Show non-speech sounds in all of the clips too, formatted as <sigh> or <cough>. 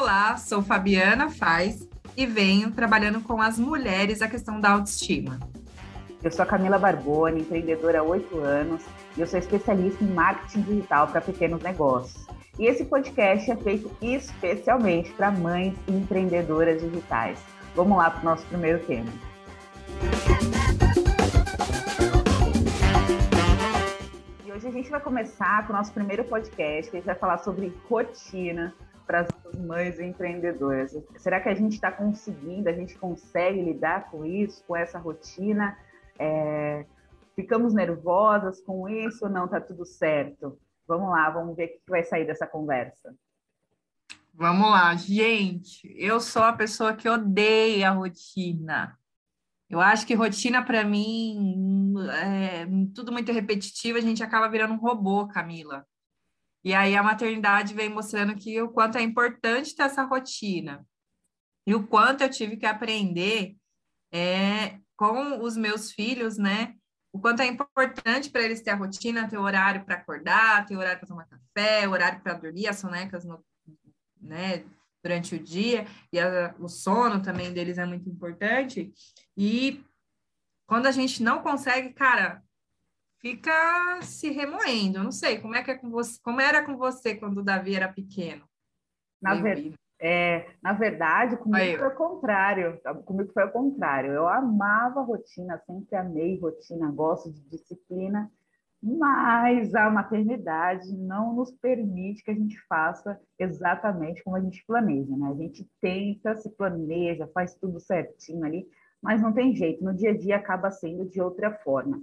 Olá, sou Fabiana Faz e venho trabalhando com as mulheres a questão da autoestima. Eu sou a Camila Barboni, empreendedora há oito anos e eu sou especialista em marketing digital para pequenos negócios. E esse podcast é feito especialmente para mães e empreendedoras digitais. Vamos lá para o nosso primeiro tema. E hoje a gente vai começar com o nosso primeiro podcast, que a gente vai falar sobre rotina para as mães empreendedoras. Será que a gente está conseguindo, a gente consegue lidar com isso, com essa rotina? É, ficamos nervosas com isso ou não? Está tudo certo? Vamos lá, vamos ver o que vai sair dessa conversa. Vamos lá, gente. Eu sou a pessoa que odeia rotina. Eu acho que rotina para mim é tudo muito repetitivo, a gente acaba virando um robô, Camila. E aí a maternidade vem mostrando que o quanto é importante ter essa rotina. E o quanto eu tive que aprender é, com os meus filhos, né? O quanto é importante para eles ter a rotina, ter horário para acordar, ter horário para tomar café, horário para dormir, as sonecas no, né, durante o dia, e a, o sono também deles é muito importante. E quando a gente não consegue, cara, fica se remoendo. Eu não sei como é que é com você, como era com você quando o Davi era pequeno. Na, ver, é, na verdade, comigo foi o contrário. Comigo foi o contrário. Eu amava rotina, sempre amei rotina, gosto de disciplina, mas a maternidade não nos permite que a gente faça exatamente como a gente planeja, né? A gente tenta, se planeja, faz tudo certinho ali, mas não tem jeito. No dia a dia acaba sendo de outra forma.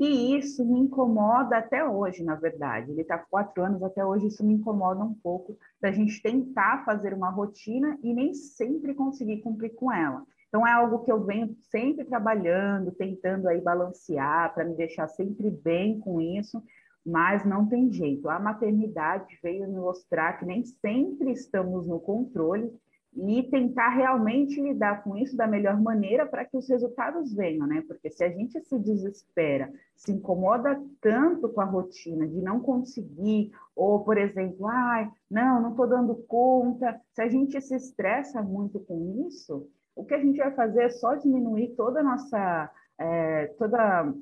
E isso me incomoda até hoje, na verdade. Ele está com quatro anos, até hoje isso me incomoda um pouco, da gente tentar fazer uma rotina e nem sempre conseguir cumprir com ela. Então é algo que eu venho sempre trabalhando, tentando aí balancear para me deixar sempre bem com isso, mas não tem jeito. A maternidade veio me mostrar que nem sempre estamos no controle e tentar realmente lidar com isso da melhor maneira para que os resultados venham, né? Porque se a gente se desespera, se incomoda tanto com a rotina de não conseguir, ou, por exemplo, ai, não, não estou dando conta, se a gente se estressa muito com isso, o que a gente vai fazer é só diminuir toda a nossa, é, toda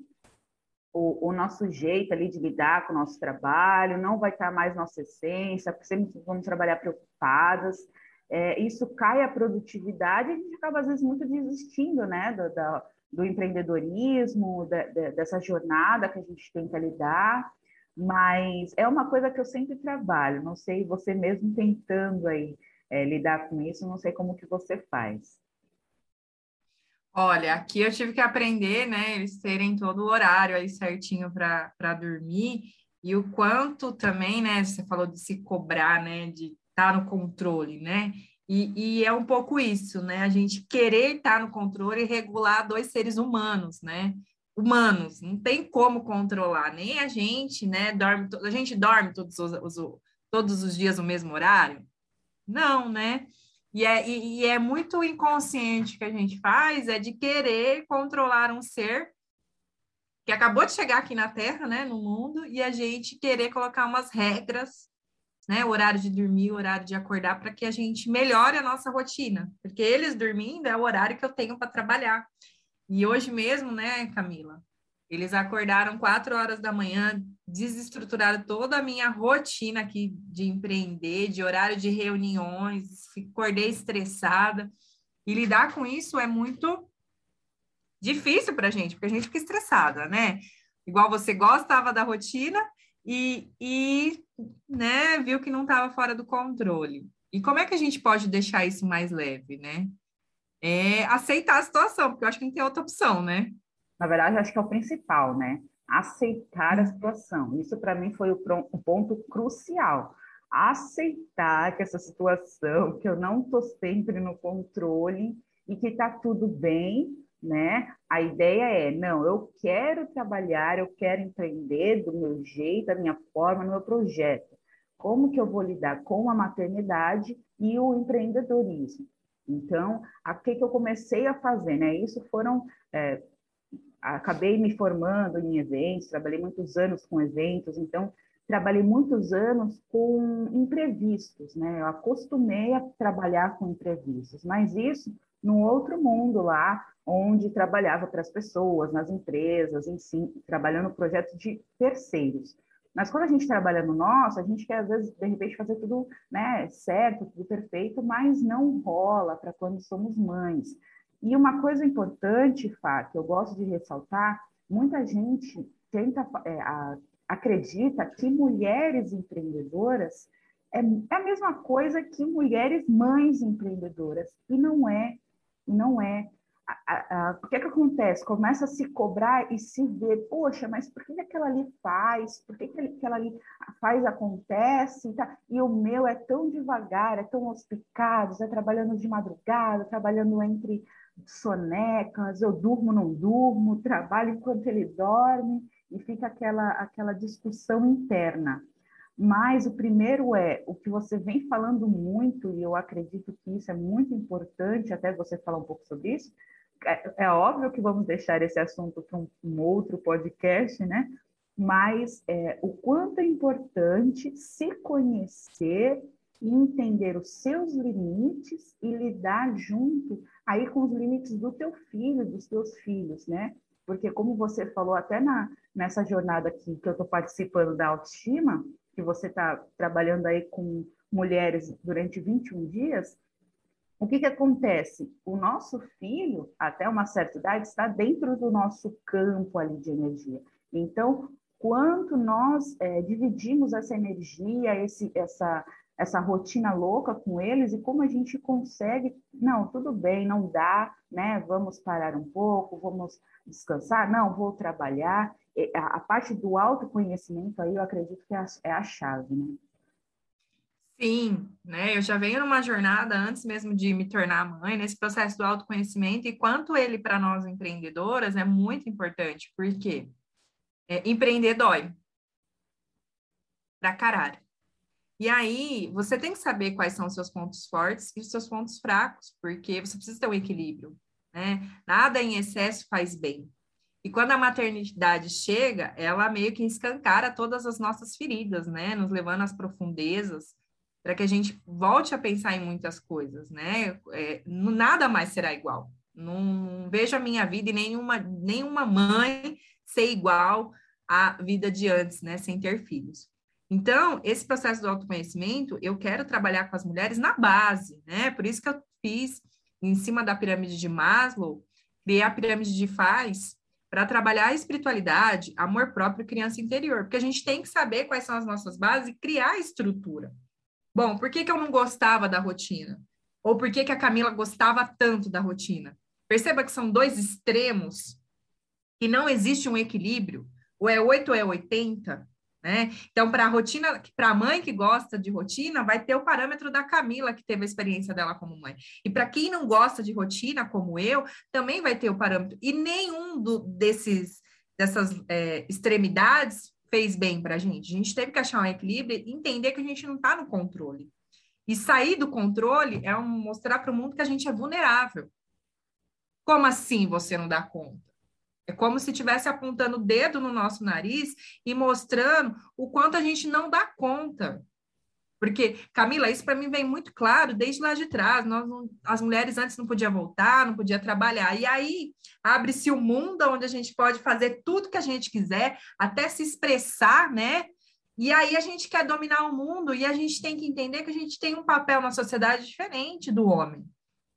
o, o, nosso jeito ali de lidar com o nosso trabalho, não vai estar mais nossa essência, porque sempre vamos trabalhar preocupadas é, isso cai a produtividade e a gente acaba, às vezes, muito desistindo né, do, do empreendedorismo, da, da, dessa jornada que a gente tenta lidar, mas é uma coisa que eu sempre trabalho, não sei, você mesmo tentando aí é, lidar com isso, não sei como que você faz. Olha, aqui eu tive que aprender, né, eles terem todo o horário aí certinho para dormir, e o quanto também, né, você falou de se cobrar, né, de tá no controle, né? E, e, é um pouco isso, né? A gente querer estar tá no controle e regular dois seres humanos, né? Humanos, não tem como controlar, nem a gente, né? Dorme, a gente dorme todos os, os todos os dias no mesmo horário? Não, né? E é, e, e é muito inconsciente que a gente faz, é de querer controlar um ser que acabou de chegar aqui na Terra, né, no mundo, e a gente querer colocar umas regras né? O horário de dormir, o horário de acordar, para que a gente melhore a nossa rotina, porque eles dormindo é o horário que eu tenho para trabalhar. E hoje mesmo, né, Camila? Eles acordaram quatro horas da manhã, desestruturaram toda a minha rotina aqui de empreender, de horário de reuniões, acordei estressada. E lidar com isso é muito difícil para a gente, porque a gente fica estressada, né? Igual você gostava da rotina e, e né, viu que não estava fora do controle. E como é que a gente pode deixar isso mais leve, né? É aceitar a situação, porque eu acho que não tem outra opção, né? Na verdade, acho que é o principal, né? Aceitar a situação. Isso para mim foi o, o ponto crucial. Aceitar que essa situação, que eu não estou sempre no controle e que está tudo bem, né? A ideia é, não, eu quero trabalhar, eu quero empreender do meu jeito, da minha forma, no meu projeto. Como que eu vou lidar com a maternidade e o empreendedorismo? Então, o que, que eu comecei a fazer, né? Isso foram... É, acabei me formando em eventos, trabalhei muitos anos com eventos, então trabalhei muitos anos com imprevistos, né? Eu acostumei a trabalhar com imprevistos, mas isso no outro mundo lá, onde trabalhava para as pessoas, nas empresas, em si, trabalhando projetos de terceiros. Mas quando a gente trabalha no nosso, a gente quer, às vezes, de repente, fazer tudo né, certo, tudo perfeito, mas não rola para quando somos mães. E uma coisa importante, Fá, que eu gosto de ressaltar, muita gente tenta, é, a, acredita que mulheres empreendedoras é, é a mesma coisa que mulheres mães empreendedoras, e não é, não é o que, é que acontece? Começa a se cobrar e se ver, poxa, mas por que aquela ali faz? Por que aquela ali faz, acontece? Tá? E o meu é tão devagar, é tão hospicado, é trabalhando de madrugada, trabalhando entre sonecas, eu durmo, não durmo, trabalho enquanto ele dorme, e fica aquela, aquela discussão interna. Mas o primeiro é o que você vem falando muito, e eu acredito que isso é muito importante, até você falar um pouco sobre isso, é, é óbvio que vamos deixar esse assunto para um, um outro podcast, né? Mas é, o quanto é importante se conhecer e entender os seus limites e lidar junto aí com os limites do teu filho, dos teus filhos, né? Porque como você falou até na, nessa jornada aqui que eu estou participando da autoestima, que você está trabalhando aí com mulheres durante 21 dias, o que, que acontece? O nosso filho, até uma certa idade, está dentro do nosso campo ali de energia. Então, quanto nós é, dividimos essa energia, esse, essa, essa rotina louca com eles e como a gente consegue, não, tudo bem, não dá, né? Vamos parar um pouco, vamos descansar, não, vou trabalhar. A, a parte do autoconhecimento aí eu acredito que é a, é a chave, né? Sim, né? Eu já venho numa jornada antes mesmo de me tornar mãe, nesse processo do autoconhecimento, e quanto ele, para nós empreendedoras, é muito importante, porque é, empreender dói. Pra caralho. E aí, você tem que saber quais são os seus pontos fortes e os seus pontos fracos, porque você precisa ter um equilíbrio, né? Nada em excesso faz bem. E quando a maternidade chega, ela meio que escancara todas as nossas feridas, né? Nos levando às profundezas para que a gente volte a pensar em muitas coisas, né? É, nada mais será igual. Não vejo a minha vida e nenhuma, nenhuma mãe ser igual à vida de antes, né? Sem ter filhos. Então, esse processo do autoconhecimento, eu quero trabalhar com as mulheres na base, né? Por isso que eu fiz, em cima da pirâmide de Maslow, criei a pirâmide de Faz para trabalhar a espiritualidade, amor próprio criança interior, porque a gente tem que saber quais são as nossas bases e criar estrutura. Bom, por que, que eu não gostava da rotina? Ou por que, que a Camila gostava tanto da rotina? Perceba que são dois extremos e não existe um equilíbrio. Ou é 8 ou é 80, né? Então, para a rotina, para a mãe que gosta de rotina, vai ter o parâmetro da Camila, que teve a experiência dela como mãe. E para quem não gosta de rotina, como eu, também vai ter o parâmetro. E nenhum do, desses, dessas é, extremidades fez bem para a gente. A gente teve que achar um equilíbrio e entender que a gente não está no controle. E sair do controle é um, mostrar para o mundo que a gente é vulnerável. Como assim você não dá conta? É como se estivesse apontando o dedo no nosso nariz e mostrando o quanto a gente não dá conta. Porque, Camila, isso para mim vem muito claro desde lá de trás. Nós as mulheres antes não podiam voltar, não podiam trabalhar. E aí abre-se o um mundo onde a gente pode fazer tudo que a gente quiser, até se expressar, né? E aí a gente quer dominar o mundo e a gente tem que entender que a gente tem um papel na sociedade diferente do homem.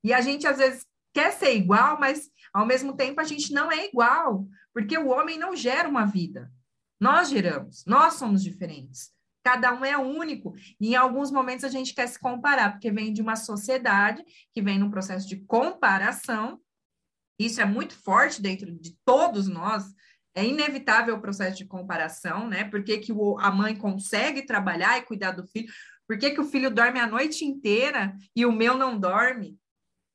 E a gente às vezes quer ser igual, mas ao mesmo tempo a gente não é igual, porque o homem não gera uma vida. Nós geramos, nós somos diferentes. Cada um é único. E em alguns momentos a gente quer se comparar, porque vem de uma sociedade que vem num processo de comparação. Isso é muito forte dentro de todos nós. É inevitável o processo de comparação, né? Por que, que o, a mãe consegue trabalhar e cuidar do filho? Por que, que o filho dorme a noite inteira e o meu não dorme?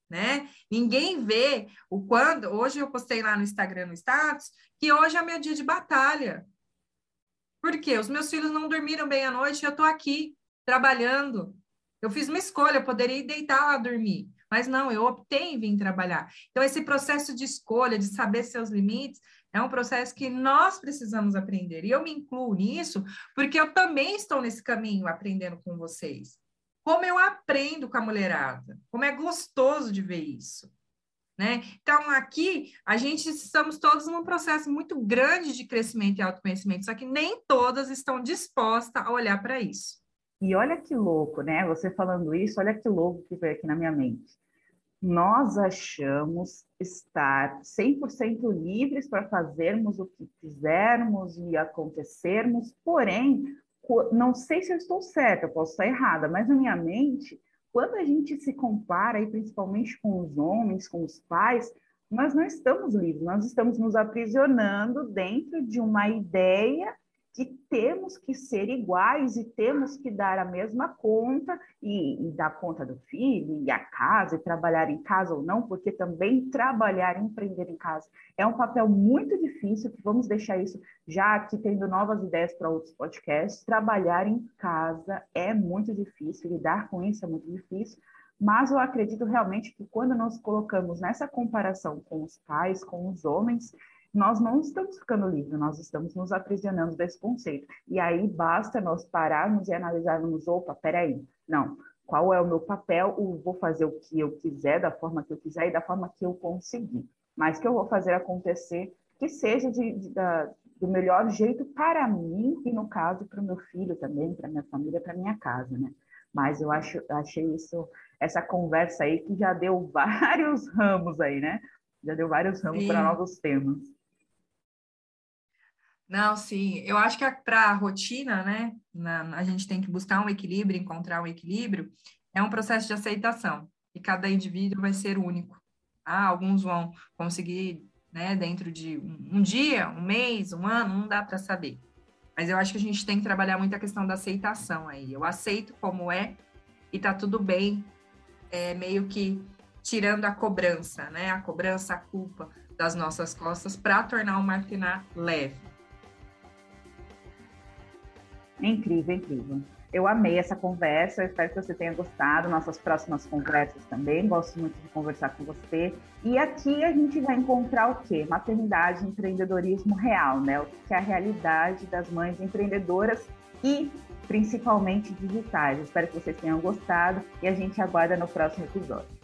Né? Ninguém vê o quando. Hoje eu postei lá no Instagram no status que hoje é meu dia de batalha. Por quê? Os meus filhos não dormiram bem à noite eu estou aqui trabalhando. Eu fiz uma escolha, eu poderia deitar lá dormir, mas não, eu optei em vir trabalhar. Então, esse processo de escolha, de saber seus limites, É um processo que nós precisamos aprender. E eu me incluo nisso porque eu também estou nesse caminho aprendendo com vocês. Como eu aprendo com a mulherada, como é gostoso de ver isso. Né? Então, aqui, a gente estamos todos num processo muito grande de crescimento e autoconhecimento, só que nem todas estão dispostas a olhar para isso. E olha que louco, né? Você falando isso, olha que louco que veio aqui na minha mente. Nós achamos estar 100% livres para fazermos o que quisermos e acontecermos, porém, não sei se eu estou certa, eu posso estar errada, mas na minha mente, quando a gente se compara, e principalmente com os homens, com os pais, nós não estamos livres, nós estamos nos aprisionando dentro de uma ideia que temos que ser iguais e temos que dar a mesma conta e, e, dar conta do filho e a casa e trabalhar em casa ou não, porque também trabalhar empreender em casa é um papel muito difícil, que vamos deixar isso já aqui tendo novas ideias para outros podcasts. Trabalhar em casa é muito difícil, lidar com isso é muito difícil, mas eu acredito realmente que quando nós colocamos nessa comparação com os pais, com os homens, nós não estamos ficando livres, nós estamos nos aprisionando desse conceito. E aí basta nós pararmos e analisarmos, opa, peraí, não, qual é o meu papel, eu vou fazer o que eu quiser, da forma que eu quiser e da forma que eu conseguir. Mas que eu vou fazer acontecer que seja de, de, da, do melhor jeito para mim e, no caso, para o meu filho também, para minha família, para minha casa, né? Mas eu acho, achei isso, essa conversa aí que já deu <laughs> vários ramos aí, né? Já deu vários ramos para novos temas. Não, sim. Eu acho que para a rotina, né, na, a gente tem que buscar um equilíbrio, encontrar um equilíbrio. É um processo de aceitação e cada indivíduo vai ser único. Ah, alguns vão conseguir, né, dentro de um, um dia, um mês, um ano, não dá para saber. Mas eu acho que a gente tem que trabalhar muito a questão da aceitação aí. Eu aceito como é e tá tudo bem, é meio que tirando a cobrança, né? A cobrança, a culpa das nossas costas para tornar o marketing leve. É incrível, é incrível. Eu amei essa conversa, eu espero que você tenha gostado. Nossas próximas conversas também, gosto muito de conversar com você. E aqui a gente vai encontrar o quê? Maternidade empreendedorismo real, né? O que é a realidade das mães empreendedoras e principalmente digitais. espero que vocês tenham gostado e a gente aguarda no próximo episódio.